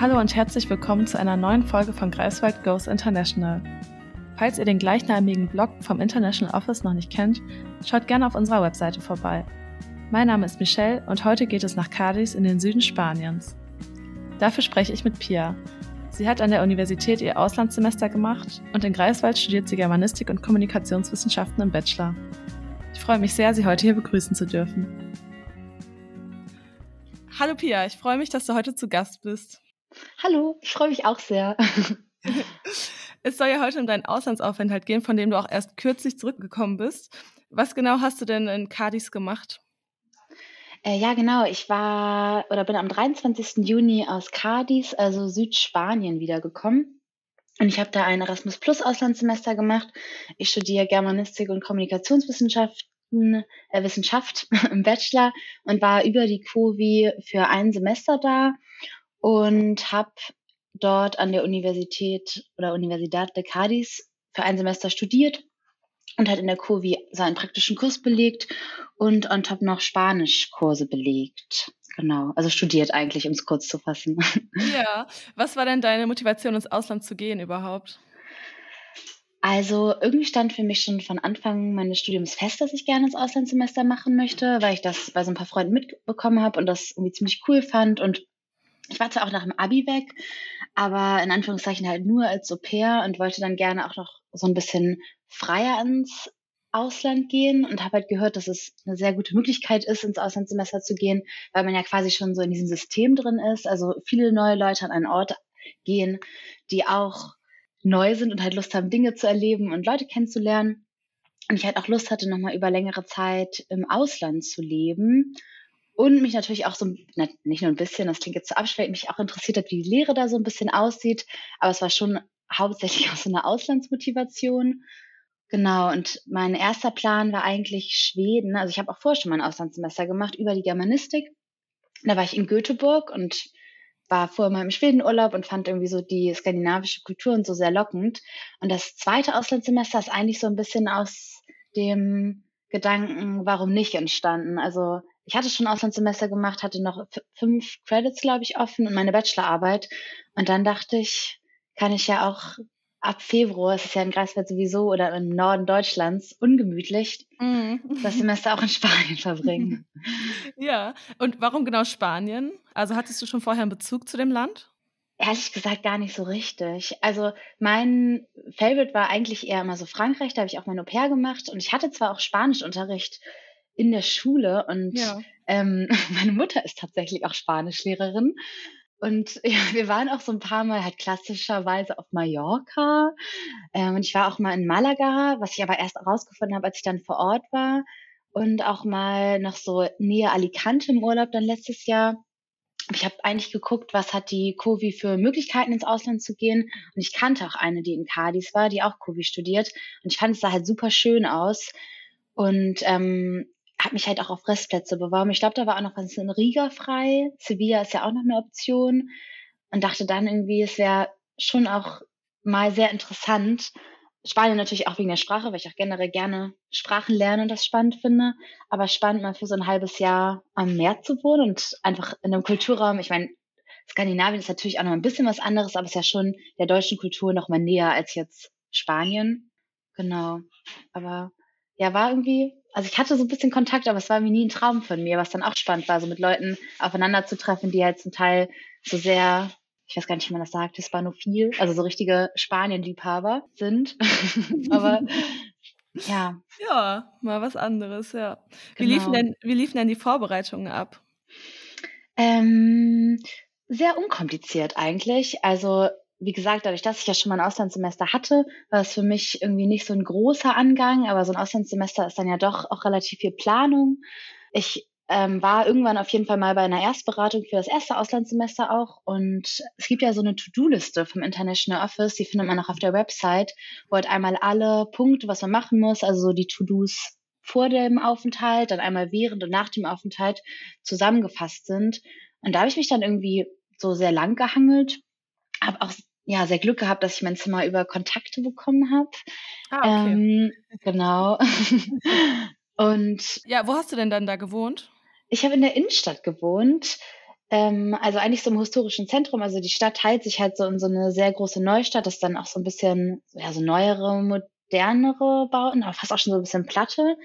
Hallo und herzlich willkommen zu einer neuen Folge von Greifswald Goes International. Falls ihr den gleichnamigen Blog vom International Office noch nicht kennt, schaut gerne auf unserer Webseite vorbei. Mein Name ist Michelle und heute geht es nach Cadiz in den Süden Spaniens. Dafür spreche ich mit Pia. Sie hat an der Universität ihr Auslandssemester gemacht und in Greifswald studiert sie Germanistik und Kommunikationswissenschaften im Bachelor. Ich freue mich sehr, Sie heute hier begrüßen zu dürfen. Hallo Pia, ich freue mich, dass du heute zu Gast bist. Hallo, ich freue mich auch sehr. es soll ja heute um deinen Auslandsaufenthalt gehen, von dem du auch erst kürzlich zurückgekommen bist. Was genau hast du denn in Cadiz gemacht? Äh, ja, genau. Ich war oder bin am 23. Juni aus Cadiz, also Südspanien, wiedergekommen. Und ich habe da ein Erasmus Plus Auslandssemester gemacht. Ich studiere Germanistik und Kommunikationswissenschaften, äh, Wissenschaft im Bachelor und war über die COVI für ein Semester da und habe dort an der Universität oder Universidad de Cádiz für ein Semester studiert und hat in der Kurvi seinen praktischen Kurs belegt und on top noch Spanischkurse belegt. Genau, also studiert eigentlich, um es kurz zu fassen. Ja, was war denn deine Motivation, ins Ausland zu gehen überhaupt? Also irgendwie stand für mich schon von Anfang meines Studiums fest, dass ich gerne ins Auslandssemester machen möchte, weil ich das bei so ein paar Freunden mitbekommen habe und das irgendwie ziemlich cool fand und ich war zwar auch nach dem Abi weg, aber in Anführungszeichen halt nur als Au pair und wollte dann gerne auch noch so ein bisschen freier ins Ausland gehen und habe halt gehört, dass es eine sehr gute Möglichkeit ist, ins Auslandssemester zu gehen, weil man ja quasi schon so in diesem System drin ist. Also viele neue Leute an einen Ort gehen, die auch neu sind und halt Lust haben, Dinge zu erleben und Leute kennenzulernen. Und ich halt auch Lust hatte, nochmal über längere Zeit im Ausland zu leben und mich natürlich auch so, nicht nur ein bisschen, das klingt jetzt zu so abschwächend, mich auch interessiert hat, wie die Lehre da so ein bisschen aussieht. Aber es war schon hauptsächlich aus so einer Auslandsmotivation. Genau, und mein erster Plan war eigentlich Schweden. Also ich habe auch vorher schon mal ein Auslandssemester gemacht über die Germanistik. Da war ich in Göteborg und war vorher mal im Schwedenurlaub und fand irgendwie so die skandinavische Kultur und so sehr lockend. Und das zweite Auslandssemester ist eigentlich so ein bisschen aus dem Gedanken, warum nicht entstanden. Also ich hatte schon Auslandssemester gemacht, hatte noch fünf Credits, glaube ich, offen und meine Bachelorarbeit. Und dann dachte ich, kann ich ja auch ab Februar, es ist ja in Greifswald sowieso oder im Norden Deutschlands ungemütlich, mm. das Semester auch in Spanien verbringen. ja, und warum genau Spanien? Also hattest du schon vorher einen Bezug zu dem Land? Ehrlich gesagt gar nicht so richtig. Also mein Favorite war eigentlich eher immer so Frankreich, da habe ich auch mein Au pair gemacht und ich hatte zwar auch Spanischunterricht, in der Schule und ja. ähm, meine Mutter ist tatsächlich auch Spanischlehrerin. Und ja, wir waren auch so ein paar Mal halt klassischerweise auf Mallorca. Ähm, und ich war auch mal in Malaga, was ich aber erst herausgefunden habe, als ich dann vor Ort war. Und auch mal noch so näher Alicante im Urlaub dann letztes Jahr. Ich habe eigentlich geguckt, was hat die Covi für Möglichkeiten ins Ausland zu gehen. Und ich kannte auch eine, die in Cadiz war, die auch Covi studiert. Und ich fand es da halt super schön aus. Und ähm, habe mich halt auch auf Restplätze beworben. Ich glaube, da war auch noch was in Riga frei. Sevilla ist ja auch noch eine Option. Und dachte dann irgendwie, es wäre schon auch mal sehr interessant. Spanien natürlich auch wegen der Sprache, weil ich auch generell gerne Sprachen lerne und das spannend finde. Aber spannend mal für so ein halbes Jahr am Meer zu wohnen und einfach in einem Kulturraum. Ich meine, Skandinavien ist natürlich auch noch ein bisschen was anderes, aber es ist ja schon der deutschen Kultur noch mal näher als jetzt Spanien. Genau. Aber ja, war irgendwie also ich hatte so ein bisschen Kontakt, aber es war mir nie ein Traum von mir, was dann auch spannend war, so mit Leuten aufeinander zu treffen, die halt zum Teil so sehr, ich weiß gar nicht, wie man das sagt, hispanophil, also so richtige Spanien-Liebhaber sind. aber ja. Ja, mal was anderes, ja. Wie, genau. liefen denn, wie liefen denn die Vorbereitungen ab? Ähm, sehr unkompliziert eigentlich. Also wie gesagt, dadurch, dass ich ja schon mal ein Auslandssemester hatte, war es für mich irgendwie nicht so ein großer Angang, aber so ein Auslandssemester ist dann ja doch auch relativ viel Planung. Ich ähm, war irgendwann auf jeden Fall mal bei einer Erstberatung für das erste Auslandssemester auch und es gibt ja so eine To-Do-Liste vom International Office, die findet man auch auf der Website, wo halt einmal alle Punkte, was man machen muss, also so die To-Dos vor dem Aufenthalt, dann einmal während und nach dem Aufenthalt zusammengefasst sind. Und da habe ich mich dann irgendwie so sehr lang gehangelt, habe auch ja, sehr Glück gehabt, dass ich mein Zimmer über Kontakte bekommen habe. Ah, okay. Ähm, genau. und ja, wo hast du denn dann da gewohnt? Ich habe in der Innenstadt gewohnt. Ähm, also eigentlich so im historischen Zentrum. Also die Stadt teilt sich halt so in so eine sehr große Neustadt. Das ist dann auch so ein bisschen, ja, so neuere, modernere Bauten, aber fast auch schon so ein bisschen Platte.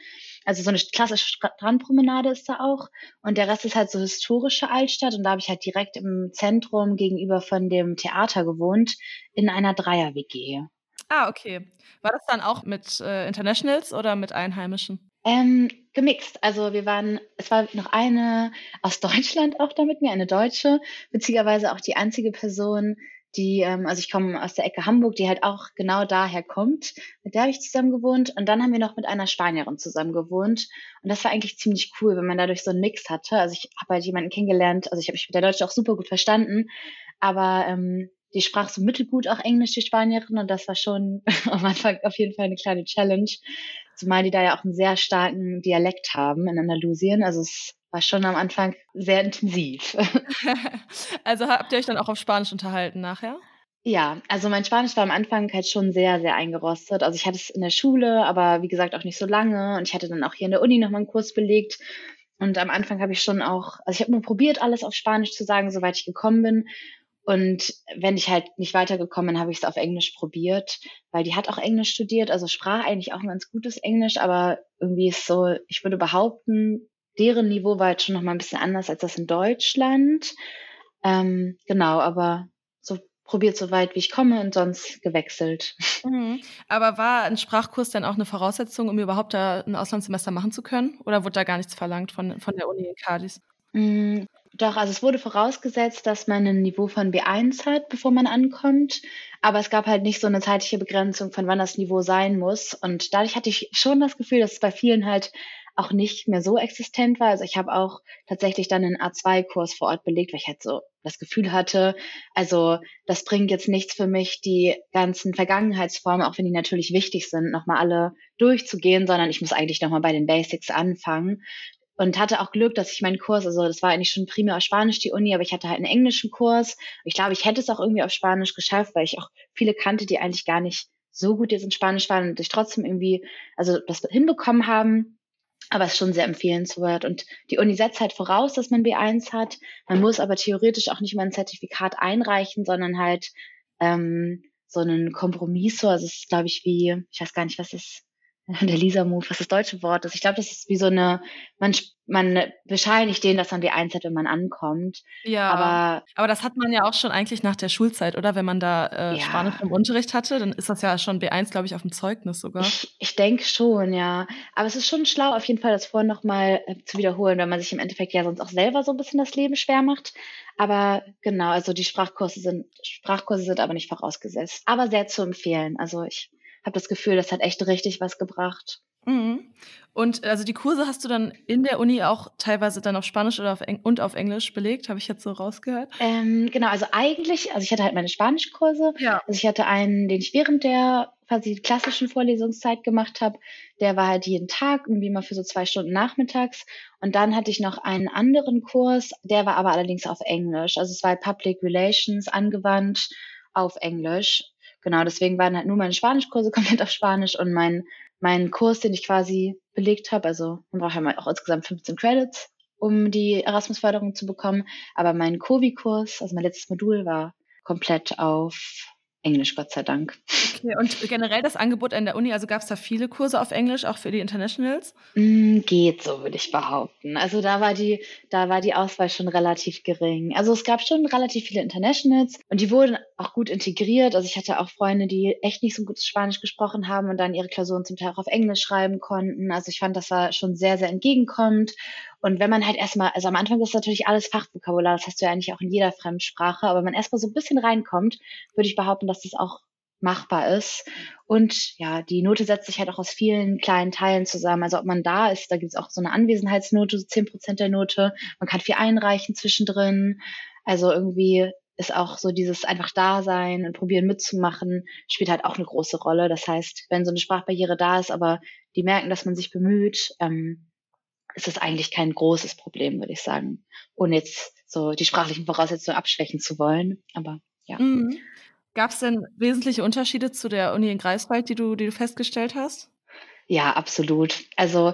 Also so eine klassische Strandpromenade ist da auch. Und der Rest ist halt so historische Altstadt. Und da habe ich halt direkt im Zentrum gegenüber von dem Theater gewohnt, in einer Dreier-WG. Ah, okay. War das dann auch mit äh, Internationals oder mit Einheimischen? Ähm, gemixt. Also wir waren, es war noch eine aus Deutschland auch da mit mir, eine Deutsche, beziehungsweise auch die einzige Person, die, ähm, also ich komme aus der Ecke Hamburg, die halt auch genau daher kommt. Mit der habe ich zusammen gewohnt. Und dann haben wir noch mit einer Spanierin zusammen gewohnt. Und das war eigentlich ziemlich cool, wenn man dadurch so einen Mix hatte. Also ich habe halt jemanden kennengelernt, also ich habe mich mit der Deutsche auch super gut verstanden. Aber ähm, die sprach so mittelgut auch Englisch, die Spanierin. Und das war schon am Anfang auf jeden Fall eine kleine Challenge. Zumal die da ja auch einen sehr starken Dialekt haben in Andalusien. Also es war schon am Anfang sehr intensiv. also habt ihr euch dann auch auf Spanisch unterhalten nachher? Ja, also mein Spanisch war am Anfang halt schon sehr, sehr eingerostet. Also ich hatte es in der Schule, aber wie gesagt auch nicht so lange. Und ich hatte dann auch hier in der Uni nochmal einen Kurs belegt. Und am Anfang habe ich schon auch, also ich habe nur probiert, alles auf Spanisch zu sagen, soweit ich gekommen bin. Und wenn ich halt nicht weitergekommen bin, habe ich es auf Englisch probiert, weil die hat auch Englisch studiert, also sprach eigentlich auch ein ganz gutes Englisch, aber irgendwie ist so, ich würde behaupten, deren Niveau war jetzt schon noch mal ein bisschen anders als das in Deutschland. Ähm, genau, aber so probiert so weit, wie ich komme und sonst gewechselt. Mhm. Aber war ein Sprachkurs dann auch eine Voraussetzung, um überhaupt da ein Auslandssemester machen zu können? Oder wurde da gar nichts verlangt von, von der Uni in Cadiz? Mm, doch, also es wurde vorausgesetzt, dass man ein Niveau von B1 hat, bevor man ankommt. Aber es gab halt nicht so eine zeitliche Begrenzung, von wann das Niveau sein muss. Und dadurch hatte ich schon das Gefühl, dass es bei vielen halt auch nicht mehr so existent war. Also ich habe auch tatsächlich dann einen A2-Kurs vor Ort belegt, weil ich halt so das Gefühl hatte, also das bringt jetzt nichts für mich, die ganzen Vergangenheitsformen, auch wenn die natürlich wichtig sind, nochmal alle durchzugehen, sondern ich muss eigentlich nochmal bei den Basics anfangen und hatte auch Glück, dass ich meinen Kurs, also das war eigentlich schon primär auf Spanisch die Uni, aber ich hatte halt einen englischen Kurs. Ich glaube, ich hätte es auch irgendwie auf Spanisch geschafft, weil ich auch viele kannte, die eigentlich gar nicht so gut jetzt in Spanisch waren und sich trotzdem irgendwie, also das hinbekommen haben. Aber es ist schon sehr empfehlenswert. Und die Uni setzt halt voraus, dass man B1 hat. Man muss aber theoretisch auch nicht mal ein Zertifikat einreichen, sondern halt ähm, so einen Kompromiss. Also es ist, glaube ich, wie, ich weiß gar nicht, was es der Lisa-Move, was das deutsche Wort ist. Ich glaube, das ist wie so eine, man, man bescheinigt denen, dass man die eins hat, wenn man ankommt. Ja, aber, aber das hat man ja auch schon eigentlich nach der Schulzeit, oder? Wenn man da äh, ja. Spanisch im Unterricht hatte, dann ist das ja schon B1, glaube ich, auf dem Zeugnis sogar. Ich, ich denke schon, ja. Aber es ist schon schlau, auf jeden Fall das vorhin nochmal äh, zu wiederholen, wenn man sich im Endeffekt ja sonst auch selber so ein bisschen das Leben schwer macht. Aber genau, also die Sprachkurse sind, Sprachkurse sind aber nicht vorausgesetzt. Aber sehr zu empfehlen. Also ich habe das Gefühl, das hat echt richtig was gebracht. Mhm. Und also die Kurse hast du dann in der Uni auch teilweise dann auf Spanisch oder auf Eng und auf Englisch belegt, habe ich jetzt so rausgehört? Ähm, genau, also eigentlich, also ich hatte halt meine Spanischkurse. Ja. Also ich hatte einen, den ich während der quasi klassischen Vorlesungszeit gemacht habe. Der war halt jeden Tag, irgendwie mal für so zwei Stunden nachmittags. Und dann hatte ich noch einen anderen Kurs, der war aber allerdings auf Englisch. Also es war halt Public Relations angewandt auf Englisch. Genau, deswegen waren halt nur meine Spanischkurse komplett auf Spanisch und mein, mein Kurs, den ich quasi belegt habe, also man braucht ja auch insgesamt 15 Credits, um die Erasmus-Förderung zu bekommen. Aber mein Covi-Kurs, also mein letztes Modul, war komplett auf Englisch, Gott sei Dank. Okay, und generell das Angebot an der Uni, also gab es da viele Kurse auf Englisch, auch für die Internationals? Mm, geht so, würde ich behaupten. Also da war die, da war die Auswahl schon relativ gering. Also es gab schon relativ viele Internationals und die wurden auch gut integriert. Also ich hatte auch Freunde, die echt nicht so gut Spanisch gesprochen haben und dann ihre Klausuren zum Teil auch auf Englisch schreiben konnten. Also ich fand, das war schon sehr, sehr entgegenkommend. Und wenn man halt erstmal, also am Anfang ist natürlich alles Fachvokabular, das hast du ja eigentlich auch in jeder Fremdsprache, aber wenn man erstmal so ein bisschen reinkommt, würde ich behaupten, dass das auch machbar ist. Und ja, die Note setzt sich halt auch aus vielen kleinen Teilen zusammen. Also ob man da ist, da gibt es auch so eine Anwesenheitsnote, so 10 Prozent der Note. Man kann viel einreichen zwischendrin. Also irgendwie ist auch so dieses einfach da sein und probieren mitzumachen, spielt halt auch eine große Rolle. Das heißt, wenn so eine Sprachbarriere da ist, aber die merken, dass man sich bemüht, ähm, ist es eigentlich kein großes Problem, würde ich sagen. Ohne jetzt so die sprachlichen Voraussetzungen abschwächen zu wollen. Aber ja. Mhm. Gab es denn wesentliche Unterschiede zu der Uni in Greifswald, die du, die du festgestellt hast? Ja, absolut. Also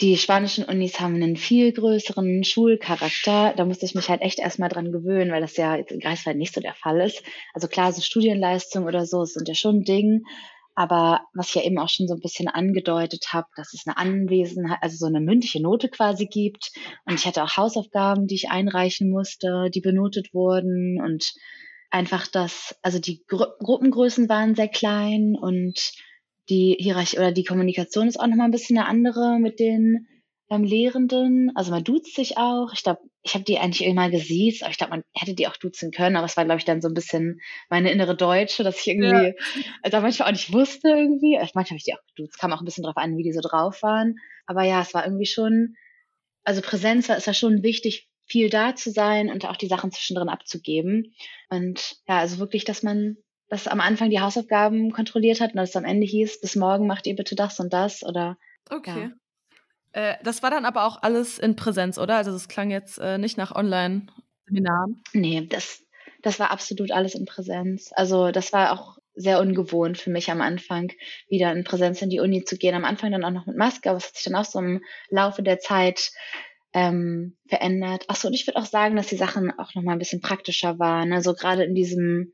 die spanischen Unis haben einen viel größeren Schulcharakter. Da musste ich mich halt echt erstmal dran gewöhnen, weil das ja in Greifswald nicht so der Fall ist. Also klar, so Studienleistungen oder so sind ja schon ein Ding. Aber was ich ja eben auch schon so ein bisschen angedeutet habe, dass es eine Anwesenheit, also so eine mündliche Note quasi gibt. Und ich hatte auch Hausaufgaben, die ich einreichen musste, die benotet wurden. Und einfach das, also die Gru Gruppengrößen waren sehr klein und die Hierarchie oder die Kommunikation ist auch nochmal ein bisschen eine andere mit den ähm, Lehrenden. Also man duzt sich auch. Ich glaube, ich habe die eigentlich immer gesiezt, aber ich glaube, man hätte die auch duzen können, aber es war, glaube ich, dann so ein bisschen meine innere Deutsche, dass ich irgendwie ja. da manchmal auch nicht wusste irgendwie. Manchmal habe ich die auch geduzt, kam auch ein bisschen drauf an, wie die so drauf waren. Aber ja, es war irgendwie schon, also Präsenz war, ist ja schon wichtig, viel da zu sein und auch die Sachen zwischendrin abzugeben. Und ja, also wirklich, dass man dass am Anfang die Hausaufgaben kontrolliert hat und dass es am Ende hieß, bis morgen macht ihr bitte das und das oder. Okay. Ja. Äh, das war dann aber auch alles in Präsenz, oder? Also das klang jetzt äh, nicht nach Online-Seminaren. Nee, das, das war absolut alles in Präsenz. Also das war auch sehr ungewohnt für mich am Anfang, wieder in Präsenz in die Uni zu gehen. Am Anfang dann auch noch mit Maske, aber es hat sich dann auch so im Laufe der Zeit ähm, verändert. Achso, und ich würde auch sagen, dass die Sachen auch noch mal ein bisschen praktischer waren. Also gerade in diesem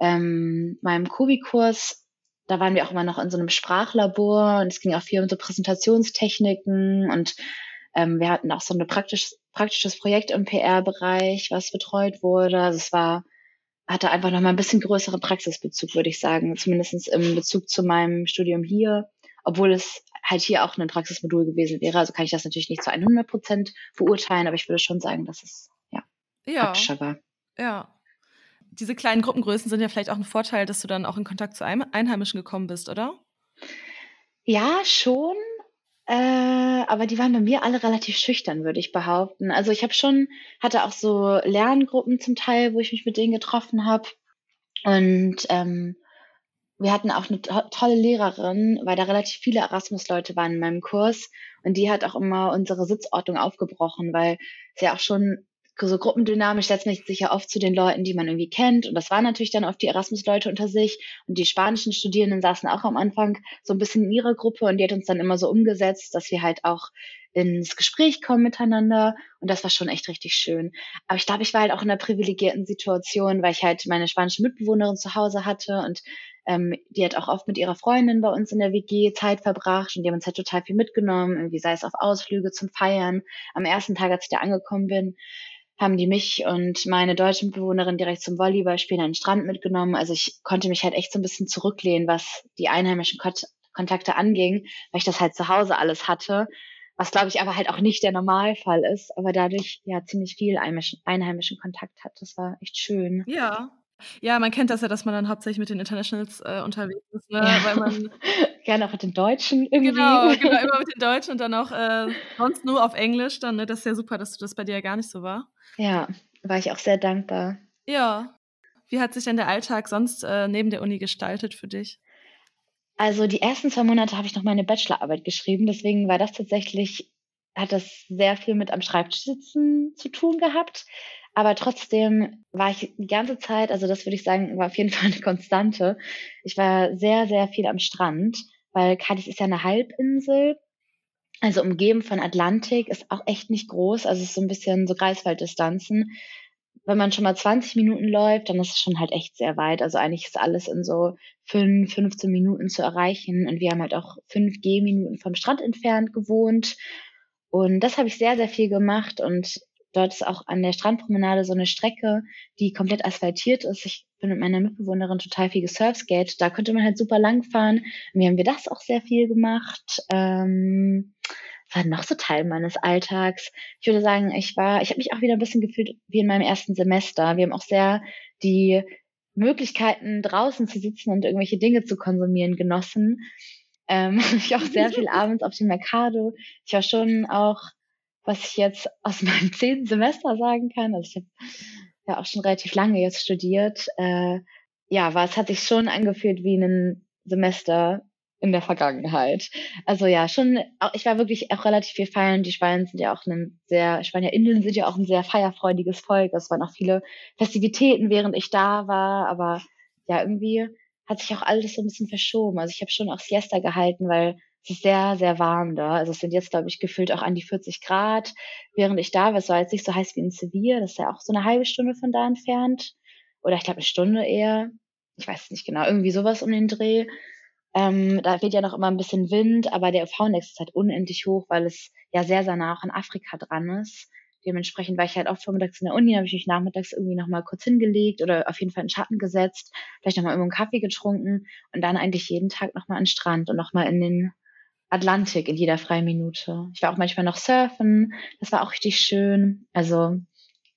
ähm, meinem Kubi-Kurs, da waren wir auch immer noch in so einem Sprachlabor und es ging auch viel um so Präsentationstechniken und ähm, wir hatten auch so ein praktisch, praktisches Projekt im PR-Bereich, was betreut wurde. Also es war, hatte einfach noch mal ein bisschen größeren Praxisbezug, würde ich sagen, zumindest im Bezug zu meinem Studium hier, obwohl es halt hier auch ein Praxismodul gewesen wäre. Also kann ich das natürlich nicht zu 100 Prozent beurteilen, aber ich würde schon sagen, dass es ja, ja. praktischer war. Ja, diese kleinen Gruppengrößen sind ja vielleicht auch ein Vorteil, dass du dann auch in Kontakt zu Einheimischen gekommen bist, oder? Ja, schon. Äh, aber die waren bei mir alle relativ schüchtern, würde ich behaupten. Also ich habe schon, hatte auch so Lerngruppen zum Teil, wo ich mich mit denen getroffen habe. Und ähm, wir hatten auch eine to tolle Lehrerin, weil da relativ viele Erasmus-Leute waren in meinem Kurs. Und die hat auch immer unsere Sitzordnung aufgebrochen, weil sie ja auch schon so gruppendynamisch setzt man sich ja oft zu den Leuten, die man irgendwie kennt. Und das waren natürlich dann oft die Erasmus-Leute unter sich. Und die spanischen Studierenden saßen auch am Anfang so ein bisschen in ihrer Gruppe und die hat uns dann immer so umgesetzt, dass wir halt auch ins Gespräch kommen miteinander. Und das war schon echt richtig schön. Aber ich glaube, ich war halt auch in einer privilegierten Situation, weil ich halt meine spanische Mitbewohnerin zu Hause hatte und ähm, die hat auch oft mit ihrer Freundin bei uns in der WG Zeit verbracht und die haben uns halt total viel mitgenommen, irgendwie sei es auf Ausflüge zum Feiern. Am ersten Tag, als ich da angekommen bin, haben die mich und meine deutsche Bewohnerin direkt zum Volleyballspielen an den Strand mitgenommen. Also ich konnte mich halt echt so ein bisschen zurücklehnen, was die einheimischen Kont Kontakte anging, weil ich das halt zu Hause alles hatte. Was glaube ich aber halt auch nicht der Normalfall ist, aber dadurch ja ziemlich viel einheimischen Kontakt hat. Das war echt schön. Ja, ja, man kennt das ja, dass man dann hauptsächlich mit den Internationals äh, unterwegs ist, ne? Ja. weil man gerne auch mit den Deutschen irgendwie. Genau, genau, immer mit den Deutschen und dann auch äh, sonst nur auf Englisch. Dann, ne? Das ist ja super, dass das bei dir ja gar nicht so war. Ja, war ich auch sehr dankbar. Ja. Wie hat sich denn der Alltag sonst äh, neben der Uni gestaltet für dich? Also die ersten zwei Monate habe ich noch meine Bachelorarbeit geschrieben, deswegen war das tatsächlich, hat das sehr viel mit am Schreibtisch sitzen zu tun gehabt. Aber trotzdem war ich die ganze Zeit, also das würde ich sagen, war auf jeden Fall eine Konstante. Ich war sehr, sehr viel am Strand, weil Cadiz ist ja eine Halbinsel. Also umgeben von Atlantik ist auch echt nicht groß. Also es ist so ein bisschen so Greifswalddistanzen. Wenn man schon mal 20 Minuten läuft, dann ist es schon halt echt sehr weit. Also eigentlich ist alles in so 5, 15 Minuten zu erreichen. Und wir haben halt auch 5 Gehminuten vom Strand entfernt gewohnt. Und das habe ich sehr, sehr viel gemacht. Und Dort ist auch an der Strandpromenade so eine Strecke, die komplett asphaltiert ist. Ich bin mit meiner Mitbewohnerin total viel gesurfskate. Da konnte man halt super lang fahren. Mir haben wir das auch sehr viel gemacht. Ähm, war noch so Teil meines Alltags. Ich würde sagen, ich war, ich habe mich auch wieder ein bisschen gefühlt wie in meinem ersten Semester. Wir haben auch sehr die Möglichkeiten, draußen zu sitzen und irgendwelche Dinge zu konsumieren, genossen. Ähm, ich auch sehr viel abends auf dem Mercado. Ich war schon auch was ich jetzt aus meinem zehnten Semester sagen kann. Also ich habe ja auch schon relativ lange jetzt studiert. Äh, ja, war es hat sich schon angefühlt wie ein Semester in der Vergangenheit. Also ja, schon, ich war wirklich auch relativ viel feiern. Die Spanier sind ja auch ein sehr, SpanierInnen sind ja auch ein sehr feierfreudiges Volk. Es waren auch viele Festivitäten, während ich da war, aber ja, irgendwie hat sich auch alles so ein bisschen verschoben. Also ich habe schon auch Siesta gehalten, weil es ist sehr, sehr warm da. Also es sind jetzt, glaube ich, gefühlt auch an die 40 Grad. Während ich da war, es war jetzt nicht so heiß wie in Sevilla. Das ist ja auch so eine halbe Stunde von da entfernt. Oder ich glaube eine Stunde eher. Ich weiß es nicht genau. Irgendwie sowas um den Dreh. Ähm, da weht ja noch immer ein bisschen Wind, aber der UV-Index ist halt unendlich hoch, weil es ja sehr, sehr nah auch in Afrika dran ist. Dementsprechend war ich halt auch vormittags in der Uni, habe ich mich nachmittags irgendwie nochmal kurz hingelegt oder auf jeden Fall in den Schatten gesetzt, vielleicht nochmal irgendwo einen Kaffee getrunken und dann eigentlich jeden Tag nochmal an den Strand und nochmal in den Atlantik in jeder freien Minute. Ich war auch manchmal noch surfen, das war auch richtig schön. Also,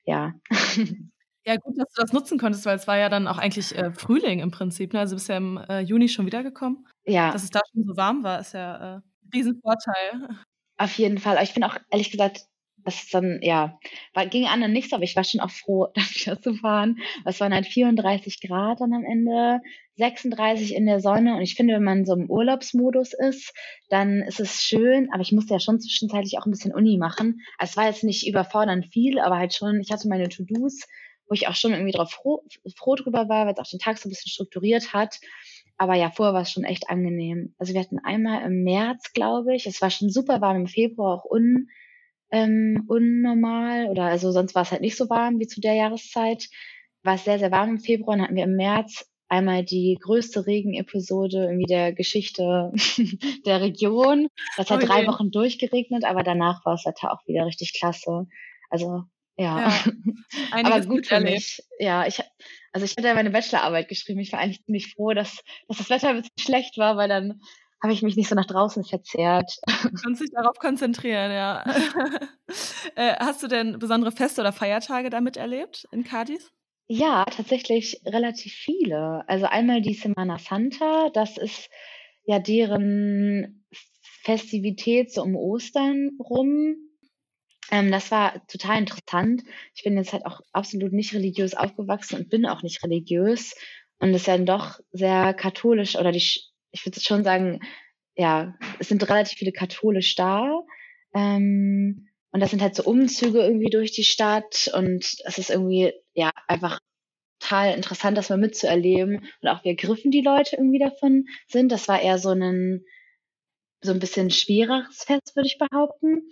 ja. Ja, gut, dass du das nutzen konntest, weil es war ja dann auch eigentlich äh, Frühling im Prinzip. Ne? Also bist ja im äh, Juni schon wiedergekommen. Ja. Dass es da schon so warm war, ist ja äh, ein Riesenvorteil. Auf jeden Fall. Aber ich bin auch ehrlich gesagt das ist dann, ja, war, ging an und nichts, aber ich war schon auch froh, da wieder zu fahren. Es waren halt 34 Grad dann am Ende, 36 in der Sonne und ich finde, wenn man so im Urlaubsmodus ist, dann ist es schön, aber ich musste ja schon zwischenzeitlich auch ein bisschen Uni machen. Also es war jetzt nicht überfordernd viel, aber halt schon, ich hatte meine To-Dos, wo ich auch schon irgendwie drauf froh, froh drüber war, weil es auch den Tag so ein bisschen strukturiert hat. Aber ja, vorher war es schon echt angenehm. Also wir hatten einmal im März, glaube ich, es war schon super warm im Februar auch un ähm, unnormal oder also sonst war es halt nicht so warm wie zu der Jahreszeit. War es sehr, sehr warm im Februar und hatten wir im März einmal die größte Regenepisode irgendwie der Geschichte der Region. Das hat okay. drei Wochen durchgeregnet, aber danach war es halt auch wieder richtig klasse. Also ja, ja aber gut für mich. Ja, ich, also ich hatte ja meine Bachelorarbeit geschrieben. Ich war eigentlich ziemlich froh, dass, dass das Wetter ein bisschen schlecht war, weil dann habe ich mich nicht so nach draußen verzehrt. Du kannst dich darauf konzentrieren, ja. äh, hast du denn besondere Feste oder Feiertage damit erlebt in Cadiz? Ja, tatsächlich relativ viele. Also einmal die Semana Santa, das ist ja deren Festivität so um Ostern rum. Ähm, das war total interessant. Ich bin jetzt halt auch absolut nicht religiös aufgewachsen und bin auch nicht religiös. Und es ist dann doch sehr katholisch oder die ich würde schon sagen, ja, es sind relativ viele katholisch da. Ähm, und das sind halt so Umzüge irgendwie durch die Stadt und es ist irgendwie, ja, einfach total interessant, das mal mitzuerleben und auch wie ergriffen die Leute irgendwie davon sind. Das war eher so ein, so ein bisschen schwereres Fest, würde ich behaupten.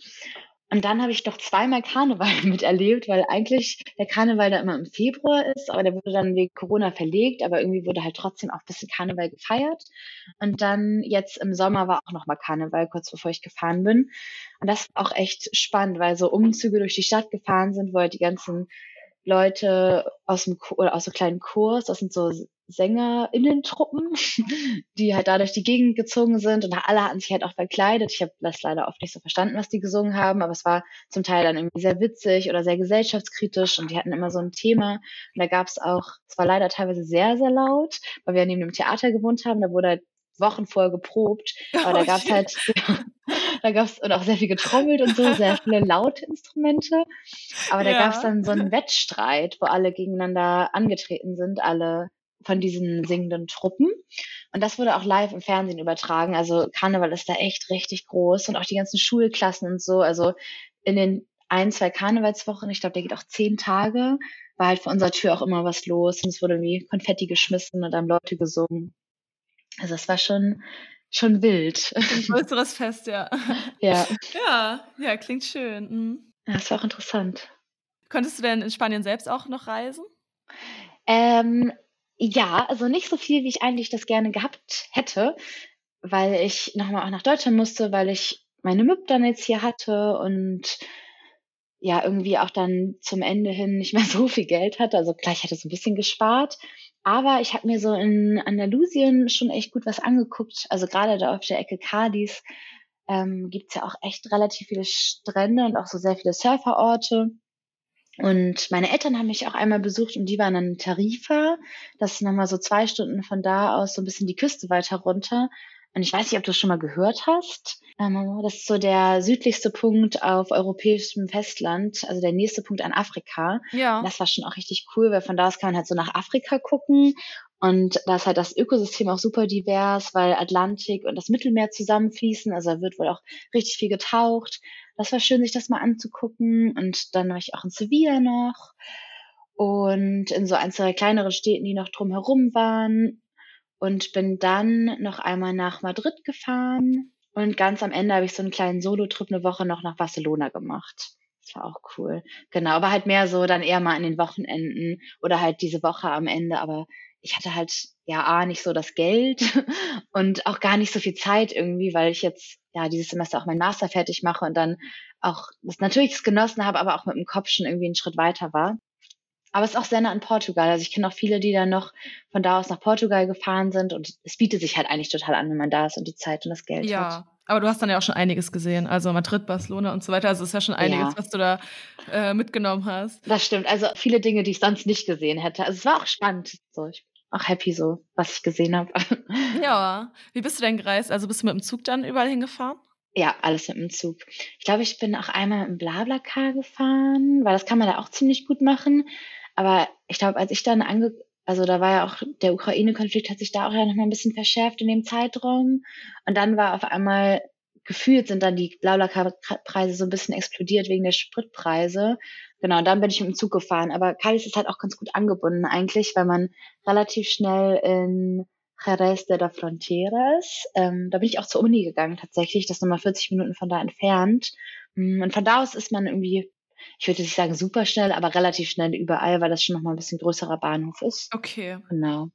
Und dann habe ich doch zweimal Karneval miterlebt, weil eigentlich der Karneval da immer im Februar ist, aber der wurde dann wegen Corona verlegt, aber irgendwie wurde halt trotzdem auch ein bisschen Karneval gefeiert. Und dann jetzt im Sommer war auch nochmal Karneval, kurz bevor ich gefahren bin. Und das war auch echt spannend, weil so Umzüge durch die Stadt gefahren sind, wo halt die ganzen Leute aus dem oder aus so kleinen Kurs, das sind so SängerInnen-Truppen, die halt dadurch die Gegend gezogen sind und alle hatten sich halt auch verkleidet. Ich habe das leider oft nicht so verstanden, was die gesungen haben, aber es war zum Teil dann irgendwie sehr witzig oder sehr gesellschaftskritisch und die hatten immer so ein Thema. Und da gab es auch, es war leider teilweise sehr, sehr laut, weil wir neben dem Theater gewohnt haben, da wurde halt Wochen vorher geprobt, aber da gab es halt, da gab es und auch sehr viel getrommelt und so, sehr viele laute Instrumente. Aber da ja. gab es dann so einen Wettstreit, wo alle gegeneinander angetreten sind, alle von diesen singenden Truppen. Und das wurde auch live im Fernsehen übertragen. Also Karneval ist da echt richtig groß und auch die ganzen Schulklassen und so. Also in den ein, zwei Karnevalswochen, ich glaube, der geht auch zehn Tage, war halt vor unserer Tür auch immer was los und es wurde wie Konfetti geschmissen und haben Leute gesungen. Also es war schon, schon wild. Ein größeres Fest, ja. Ja. Ja, ja, klingt schön. Mhm. Ja, das war auch interessant. Konntest du denn in Spanien selbst auch noch reisen? Ähm, ja, also nicht so viel, wie ich eigentlich das gerne gehabt hätte, weil ich nochmal auch nach Deutschland musste, weil ich meine MIP dann jetzt hier hatte und ja, irgendwie auch dann zum Ende hin nicht mehr so viel Geld hatte. Also gleich hatte so ein bisschen gespart. Aber ich habe mir so in Andalusien schon echt gut was angeguckt. Also gerade da auf der Ecke Cadiz ähm, gibt ja auch echt relativ viele Strände und auch so sehr viele Surferorte. Und meine Eltern haben mich auch einmal besucht und die waren in Tarifa. Das ist nochmal so zwei Stunden von da aus so ein bisschen die Küste weiter runter. Und ich weiß nicht, ob du es schon mal gehört hast. Ähm, das ist so der südlichste Punkt auf europäischem Festland, also der nächste Punkt an Afrika. Ja. Das war schon auch richtig cool, weil von da aus kann man halt so nach Afrika gucken. Und da ist halt das Ökosystem auch super divers, weil Atlantik und das Mittelmeer zusammenfließen. Also da wird wohl auch richtig viel getaucht das war schön, sich das mal anzugucken. Und dann war ich auch in Sevilla noch und in so ein, zwei kleineren Städten, die noch drumherum waren. Und bin dann noch einmal nach Madrid gefahren Und ganz am Ende habe ich so einen kleinen Solo-Trip eine Woche noch nach Barcelona gemacht. Das war auch cool. Genau, aber halt mehr so dann eher mal an den Wochenenden oder halt diese Woche am Ende. Aber ich hatte halt ja A, nicht so das Geld und auch gar nicht so viel Zeit irgendwie, weil ich jetzt ja dieses Semester auch mein Master fertig mache und dann auch das natürlich genossen habe, aber auch mit dem Kopf schon irgendwie einen Schritt weiter war. Aber es ist auch sehr nah an Portugal. Also ich kenne auch viele, die dann noch von da aus nach Portugal gefahren sind und es bietet sich halt eigentlich total an, wenn man da ist und die Zeit und das Geld ja. hat. Aber du hast dann ja auch schon einiges gesehen. Also Madrid, Barcelona und so weiter. Also es ist ja schon einiges, ja. was du da äh, mitgenommen hast. Das stimmt. Also viele Dinge, die ich sonst nicht gesehen hätte. Also es war auch spannend. So, ich auch happy so, was ich gesehen habe. Ja. Wie bist du denn gereist? Also bist du mit dem Zug dann überall hingefahren? Ja, alles mit dem Zug. Ich glaube, ich bin auch einmal mit dem Blablacar gefahren, weil das kann man da auch ziemlich gut machen. Aber ich glaube, als ich dann ange, also da war ja auch der Ukraine-Konflikt hat sich da auch ja noch mal ein bisschen verschärft in dem Zeitraum. Und dann war auf einmal gefühlt sind dann die Blablacar-Preise so ein bisschen explodiert wegen der Spritpreise. Genau, und dann bin ich mit dem Zug gefahren. Aber Cadiz ist halt auch ganz gut angebunden eigentlich, weil man relativ schnell in Jerez de la Frontera ist. Ähm, da bin ich auch zur Uni gegangen tatsächlich. Das ist nochmal 40 Minuten von da entfernt. Mm, und von da aus ist man irgendwie ich würde nicht sagen super schnell, aber relativ schnell überall, weil das schon nochmal ein bisschen größerer Bahnhof ist. Okay. Genau.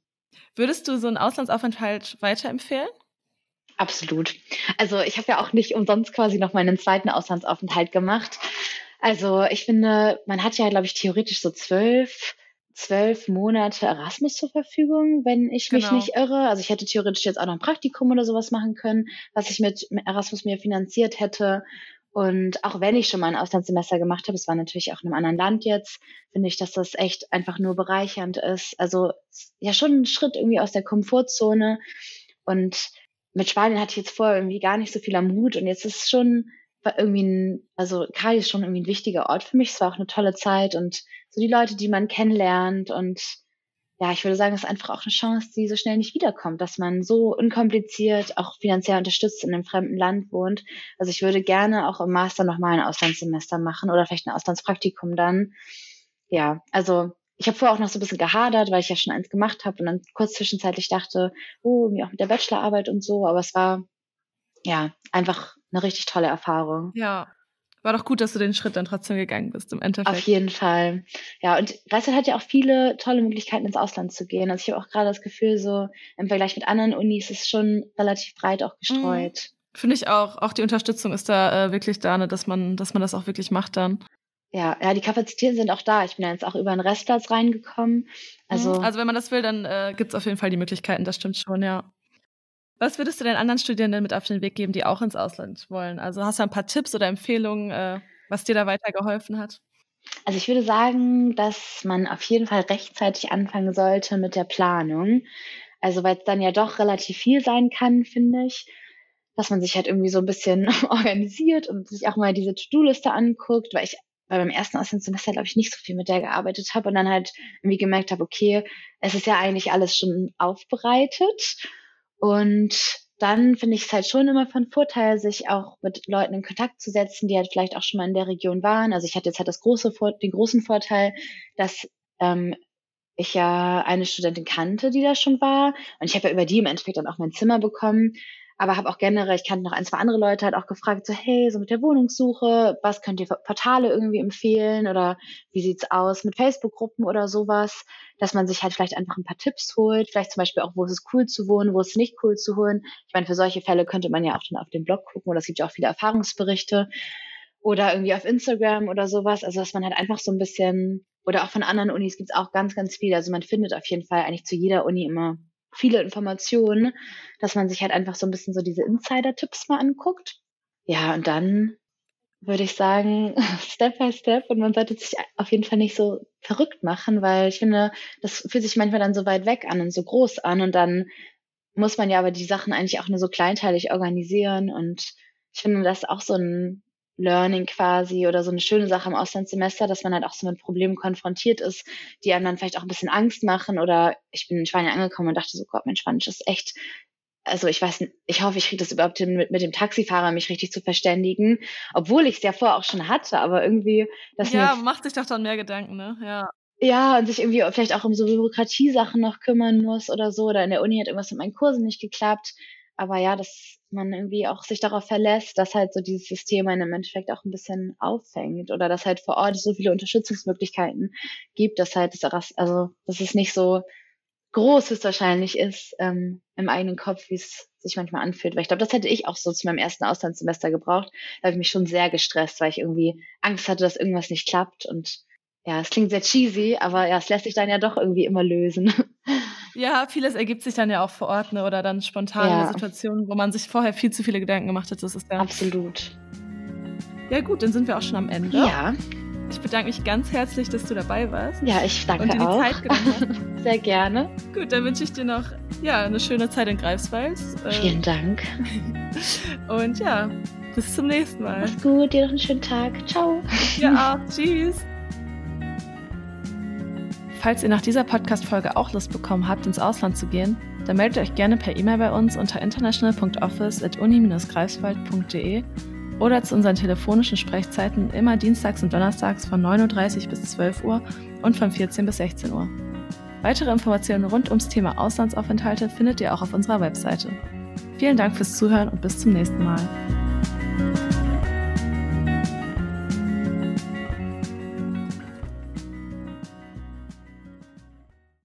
Würdest du so einen Auslandsaufenthalt weiterempfehlen? Absolut. Also ich habe ja auch nicht umsonst quasi noch meinen zweiten Auslandsaufenthalt gemacht. Also ich finde, man hat ja, glaube ich, theoretisch so zwölf, zwölf Monate Erasmus zur Verfügung, wenn ich mich genau. nicht irre. Also ich hätte theoretisch jetzt auch noch ein Praktikum oder sowas machen können, was ich mit Erasmus mir finanziert hätte. Und auch wenn ich schon mal ein Auslandssemester gemacht habe, es war natürlich auch in einem anderen Land jetzt, finde ich, dass das echt einfach nur bereichernd ist. Also ja schon ein Schritt irgendwie aus der Komfortzone. Und mit Spanien hatte ich jetzt vorher irgendwie gar nicht so viel am Mut. Und jetzt ist es schon irgendwie ein, also Kali ist schon irgendwie ein wichtiger Ort für mich. Es war auch eine tolle Zeit und so die Leute, die man kennenlernt und ja, ich würde sagen, es ist einfach auch eine Chance, die so schnell nicht wiederkommt, dass man so unkompliziert auch finanziell unterstützt in einem fremden Land wohnt. Also ich würde gerne auch im Master nochmal ein Auslandssemester machen oder vielleicht ein Auslandspraktikum dann. Ja, also ich habe vorher auch noch so ein bisschen gehadert, weil ich ja schon eins gemacht habe und dann kurz zwischenzeitlich dachte, oh, mir auch mit der Bachelorarbeit und so, aber es war ja einfach eine richtig tolle Erfahrung. Ja, war doch gut, dass du den Schritt dann trotzdem gegangen bist im Endeffekt. Auf jeden Fall. Ja, und Greifswald hat ja auch viele tolle Möglichkeiten, ins Ausland zu gehen. Also ich habe auch gerade das Gefühl, so im Vergleich mit anderen Unis ist es schon relativ breit auch gestreut. Mhm. Finde ich auch. Auch die Unterstützung ist da äh, wirklich da, ne, dass man, dass man das auch wirklich macht dann. Ja, ja, die Kapazitäten sind auch da. Ich bin ja jetzt auch über einen Restplatz reingekommen. Also, mhm. also wenn man das will, dann äh, gibt es auf jeden Fall die Möglichkeiten, das stimmt schon, ja. Was würdest du den anderen Studierenden mit auf den Weg geben, die auch ins Ausland wollen? Also hast du ein paar Tipps oder Empfehlungen, äh, was dir da weitergeholfen hat? Also ich würde sagen, dass man auf jeden Fall rechtzeitig anfangen sollte mit der Planung. Also weil es dann ja doch relativ viel sein kann, finde ich, dass man sich halt irgendwie so ein bisschen organisiert und sich auch mal diese To-Do-Liste anguckt, weil ich weil beim ersten Auslandssemester, glaube ich, nicht so viel mit der gearbeitet habe und dann halt irgendwie gemerkt habe, okay, es ist ja eigentlich alles schon aufbereitet und dann finde ich es halt schon immer von Vorteil, sich auch mit Leuten in Kontakt zu setzen, die halt vielleicht auch schon mal in der Region waren. Also ich hatte jetzt halt das große, den großen Vorteil, dass ähm, ich ja eine Studentin kannte, die da schon war. Und ich habe ja über die im Endeffekt dann auch mein Zimmer bekommen aber habe auch generell, ich kannte noch ein, zwei andere Leute, halt auch gefragt, so, hey, so mit der Wohnungssuche, was könnt ihr Portale irgendwie empfehlen oder wie sieht's aus mit Facebook-Gruppen oder sowas, dass man sich halt vielleicht einfach ein paar Tipps holt, vielleicht zum Beispiel auch, wo ist es cool zu wohnen, wo ist es nicht cool zu wohnen. Ich meine, für solche Fälle könnte man ja auch dann auf dem Blog gucken oder es gibt ja auch viele Erfahrungsberichte oder irgendwie auf Instagram oder sowas, also dass man halt einfach so ein bisschen oder auch von anderen Unis gibt's auch ganz, ganz viel. Also man findet auf jeden Fall eigentlich zu jeder Uni immer viele Informationen, dass man sich halt einfach so ein bisschen so diese Insider-Tipps mal anguckt. Ja, und dann würde ich sagen, Step by Step. Und man sollte sich auf jeden Fall nicht so verrückt machen, weil ich finde, das fühlt sich manchmal dann so weit weg an und so groß an. Und dann muss man ja aber die Sachen eigentlich auch nur so kleinteilig organisieren. Und ich finde, das auch so ein Learning quasi oder so eine schöne Sache im Auslandssemester, dass man halt auch so mit Problemen konfrontiert ist, die einem dann vielleicht auch ein bisschen Angst machen. Oder ich bin in Spanien angekommen und dachte so, Gott, mein Spanisch ist echt, also ich weiß nicht, ich hoffe, ich kriege das überhaupt hin, mit, mit dem Taxifahrer mich richtig zu verständigen, obwohl ich es ja vorher auch schon hatte, aber irgendwie das Ja, macht sich doch dann mehr Gedanken, ne? Ja. Ja, und sich irgendwie vielleicht auch um so Bürokratiesachen noch kümmern muss oder so. Oder in der Uni hat irgendwas mit meinen Kursen nicht geklappt aber ja, dass man irgendwie auch sich darauf verlässt, dass halt so dieses System einen im Endeffekt auch ein bisschen auffängt oder dass halt vor Ort so viele Unterstützungsmöglichkeiten gibt, dass halt das, also dass es nicht so groß es wahrscheinlich ist ähm, im eigenen Kopf, wie es sich manchmal anfühlt. Weil ich glaube, das hätte ich auch so zu meinem ersten Auslandssemester gebraucht. Da habe ich mich schon sehr gestresst, weil ich irgendwie Angst hatte, dass irgendwas nicht klappt. Und ja, es klingt sehr cheesy, aber ja, es lässt sich dann ja doch irgendwie immer lösen. Ja, vieles ergibt sich dann ja auch vor Ort, ne? Oder dann spontan ja. Situationen, wo man sich vorher viel zu viele Gedanken gemacht hat. Das ist ja. Absolut. Ja, gut, dann sind wir auch schon am Ende. Ja. Ich bedanke mich ganz herzlich, dass du dabei warst. Ja, ich danke und dir die auch. Zeit genommen hast. Sehr gerne. Gut, dann wünsche ich dir noch ja, eine schöne Zeit in Greifswald. Vielen Dank. Und ja, bis zum nächsten Mal. Mach's gut, dir noch einen schönen Tag. Ciao. Ja, auch. Tschüss. Falls ihr nach dieser Podcast-Folge auch Lust bekommen habt, ins Ausland zu gehen, dann meldet euch gerne per E-Mail bei uns unter international.office.uni-greifswald.de oder zu unseren telefonischen Sprechzeiten immer dienstags und donnerstags von 9.30 Uhr bis 12 Uhr und von 14 bis 16 Uhr. Weitere Informationen rund ums Thema Auslandsaufenthalte findet ihr auch auf unserer Webseite. Vielen Dank fürs Zuhören und bis zum nächsten Mal.